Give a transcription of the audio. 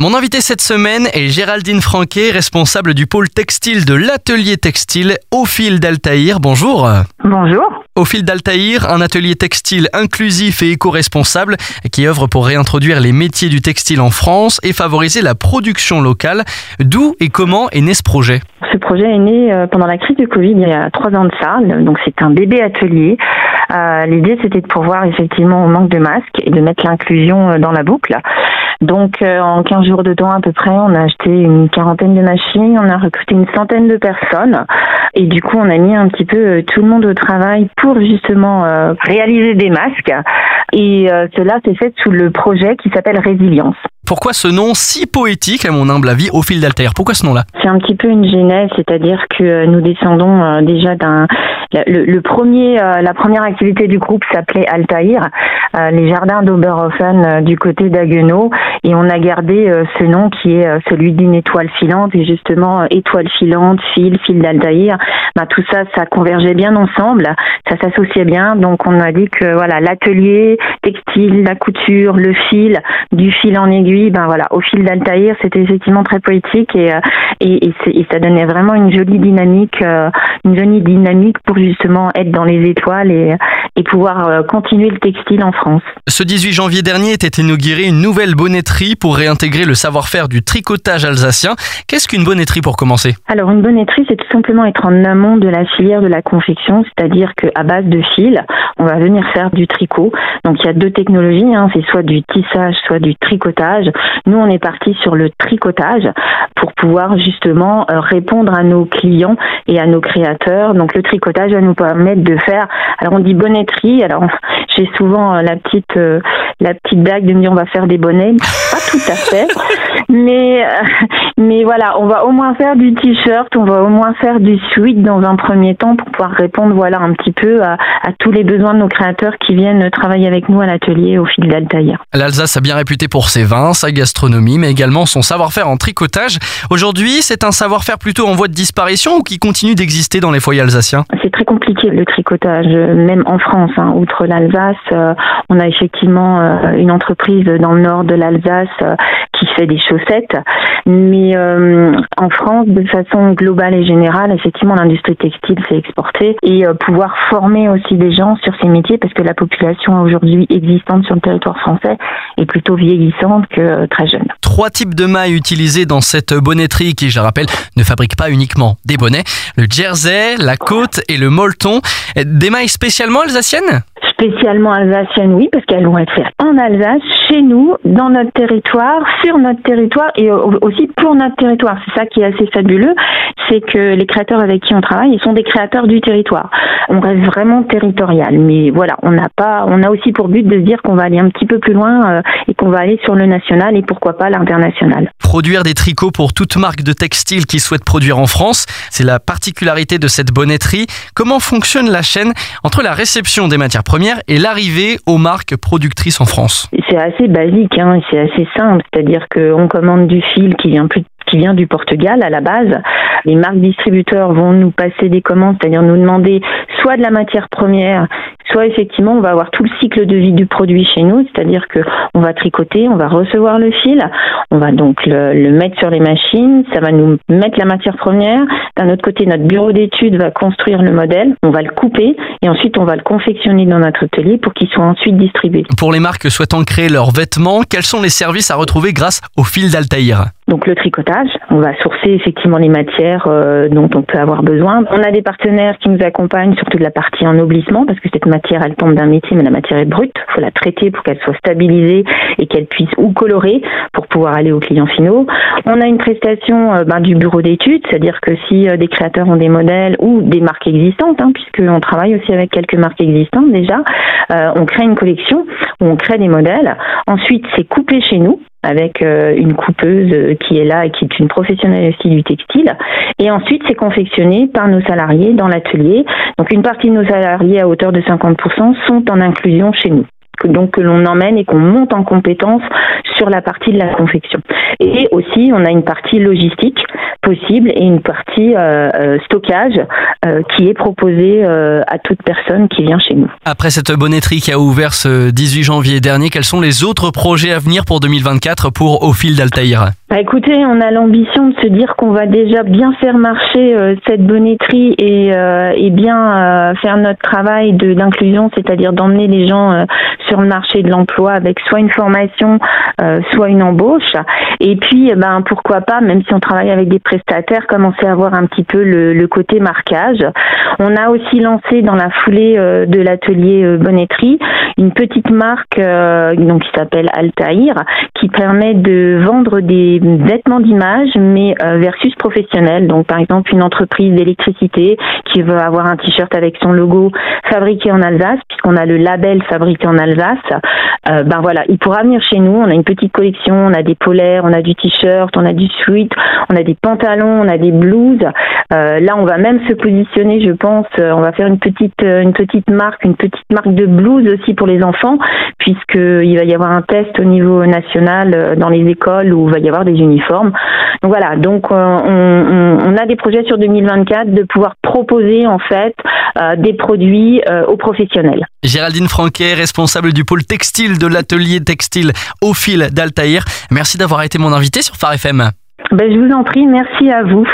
Mon invité cette semaine est Géraldine Franquet, responsable du pôle textile de l'atelier textile au fil d'Altaïr. Bonjour. Bonjour. Au fil d'Altaïr, un atelier textile inclusif et éco-responsable qui œuvre pour réintroduire les métiers du textile en France et favoriser la production locale. D'où et comment est né ce projet? Ce projet est né euh, pendant la crise du Covid il y a trois ans de ça. Donc c'est un bébé atelier. Euh, L'idée c'était de pourvoir effectivement au manque de masques et de mettre l'inclusion euh, dans la boucle. Donc euh, en 15 jours de temps à peu près, on a acheté une quarantaine de machines, on a recruté une centaine de personnes et du coup on a mis un petit peu euh, tout le monde au travail pour justement euh, réaliser des masques et cela s'est fait sous le projet qui s'appelle Résilience. Pourquoi ce nom si poétique, à mon humble avis, au fil d'Altair Pourquoi ce nom-là? C'est un petit peu une genèse, c'est-à-dire que nous descendons déjà d'un le, premier, euh, la première activité du groupe s'appelait Altaïr, euh, les jardins d'Oberhofen euh, du côté d'Aguenau, et on a gardé ce nom qui est celui d'une étoile filante, et justement étoile filante, fil, fil d'Altaïr. Bah, tout ça, ça convergeait bien ensemble, ça s'associait bien, donc on a dit que voilà l'atelier textile, la couture, le fil, du fil en aiguille, ben voilà, au fil d'Altaïr, c'était effectivement très poétique et et, et, et, ça donnait vraiment une jolie dynamique, une jolie dynamique pour justement être dans les étoiles et, et pouvoir euh, continuer le textile en France. Ce 18 janvier dernier était inaugurée une nouvelle bonnetterie pour réintégrer le savoir-faire du tricotage alsacien. Qu'est-ce qu'une bonnetterie pour commencer? Alors une bonnetterie, c'est tout simplement être en amont de la filière de la confection, c'est-à-dire qu'à base de fil, on va venir faire du tricot. Donc il y a deux technologies, hein, c'est soit du tissage, soit du tricotage. Nous, on est parti sur le tricotage pour pouvoir justement euh, répondre à nos clients et à nos créateurs. Donc le tricotage va nous permettre de faire. Alors on dit bonnetterie. Alors j'ai souvent euh, la petite euh, la petite blague de me dire on va faire des bonnets. Pas tout à fait, mais mais voilà, on va au moins faire du t-shirt, on va au moins faire du sweat dans un premier temps pour pouvoir répondre voilà un petit peu à, à tous les besoins de nos créateurs qui viennent travailler avec nous à l'atelier au fil d'Altaïr. L'Alsace a bien réputé pour ses vins, sa gastronomie, mais également son savoir-faire en tricotage. Aujourd'hui, c'est un savoir-faire plutôt en voie de disparition ou qui continue d'exister dans les foyers alsaciens? Très compliqué le tricotage, même en France. Hein, outre l'Alsace, euh, on a effectivement euh, une entreprise dans le nord de l'Alsace euh, qui fait des chaussettes, mais en France, de façon globale et générale, effectivement, l'industrie textile s'est exportée et pouvoir former aussi des gens sur ces métiers parce que la population aujourd'hui existante sur le territoire français est plutôt vieillissante que très jeune. Trois types de mailles utilisés dans cette bonnetterie qui, je rappelle, ne fabrique pas uniquement des bonnets le jersey, la côte et le molleton. Des mailles spécialement alsaciennes? Spécialement alsaciennes, oui, parce qu'elles être faites en Alsace, chez nous, dans notre territoire, sur notre territoire et aussi pour notre territoire. C'est ça qui est assez fabuleux, c'est que les créateurs avec qui on travaille, ils sont des créateurs du territoire. On reste vraiment territorial, mais voilà, on n'a pas, on a aussi pour but de se dire qu'on va aller un petit peu plus loin euh, et qu'on va aller sur le national et pourquoi pas l'international. Produire des tricots pour toute marque de textile qui souhaite produire en France, c'est la particularité de cette bonnetterie. Comment fonctionne la chaîne entre la réception des matières premières et l'arrivée aux marques productrices en France C'est assez basique, hein, c'est assez simple, c'est-à-dire qu'on commande du fil qui vient du Portugal à la base. Les marques distributeurs vont nous passer des commandes, c'est-à-dire nous demander soit de la matière première, soit effectivement on va avoir tout le cycle de vie du produit chez nous, c'est-à-dire que on va tricoter, on va recevoir le fil, on va donc le, mettre sur les machines, ça va nous mettre la matière première. D'un autre côté, notre bureau d'études va construire le modèle, on va le couper et ensuite on va le confectionner dans notre atelier pour qu'il soit ensuite distribué. Pour les marques souhaitant créer leurs vêtements, quels sont les services à retrouver grâce au fil d'Altaïr? Donc le tricotage, on va sourcer effectivement les matières euh, dont on peut avoir besoin. On a des partenaires qui nous accompagnent surtout de la partie ennoblissement parce que cette matière elle tombe d'un métier mais la matière est brute, il faut la traiter pour qu'elle soit stabilisée et qu'elle puisse ou colorer pour pouvoir aller aux clients finaux. On a une prestation euh, ben, du bureau d'études, c'est-à-dire que si euh, des créateurs ont des modèles ou des marques existantes, hein, puisqu'on travaille aussi avec quelques marques existantes déjà, on crée une collection où on crée des modèles. Ensuite c'est coupé chez nous avec euh, une coupeuse euh, qui est là et qui est une professionnelle aussi du textile. Et ensuite, c'est confectionné par nos salariés dans l'atelier. Donc, une partie de nos salariés à hauteur de 50% sont en inclusion chez nous donc que l'on emmène et qu'on monte en compétence sur la partie de la confection. Et aussi, on a une partie logistique possible et une partie euh, euh, stockage euh, qui est proposée à toute personne qui vient chez nous. Après cette bonnetterie qui a ouvert ce 18 janvier dernier, quels sont les autres projets à venir pour 2024 pour Au fil d'Altaïr bah écoutez, on a l'ambition de se dire qu'on va déjà bien faire marcher cette bonnetterie et, et bien faire notre travail de d'inclusion, c'est-à-dire d'emmener les gens sur le marché de l'emploi avec soit une formation, soit une embauche. Et puis, ben pourquoi pas, même si on travaille avec des prestataires commencer à avoir un petit peu le, côté marquage. On a aussi lancé dans la foulée euh, de l'atelier euh, Bonnetterie une petite marque euh, donc qui s'appelle Altaïr qui permet de vendre des vêtements d'image mais versus professionnel. Donc par exemple une entreprise d'électricité qui veut avoir un t-shirt avec son logo fabriqué en Alsace puisqu'on a le label fabriqué en Alsace. ben voilà, il pourra venir chez nous. On a une petite collection, on a des polaires, on a du t-shirt, on a du sweat, on a des pantalons, on a des blouses. Là, on va même se positionner, je pense. Euh, on va faire une petite, euh, une petite marque, une petite marque de blouses aussi pour les enfants, puisqu'il va y avoir un test au niveau national dans les écoles où il va y avoir des uniformes. Donc voilà. Donc on, on, a des projets sur 2024 de pouvoir proposer en fait des produits aux professionnels. Géraldine Franquet, responsable du pôle textile de l'atelier textile au fil d'Altaïr. Merci d'avoir été mon invité sur Phare FM. Ben, je vous en prie, merci à vous.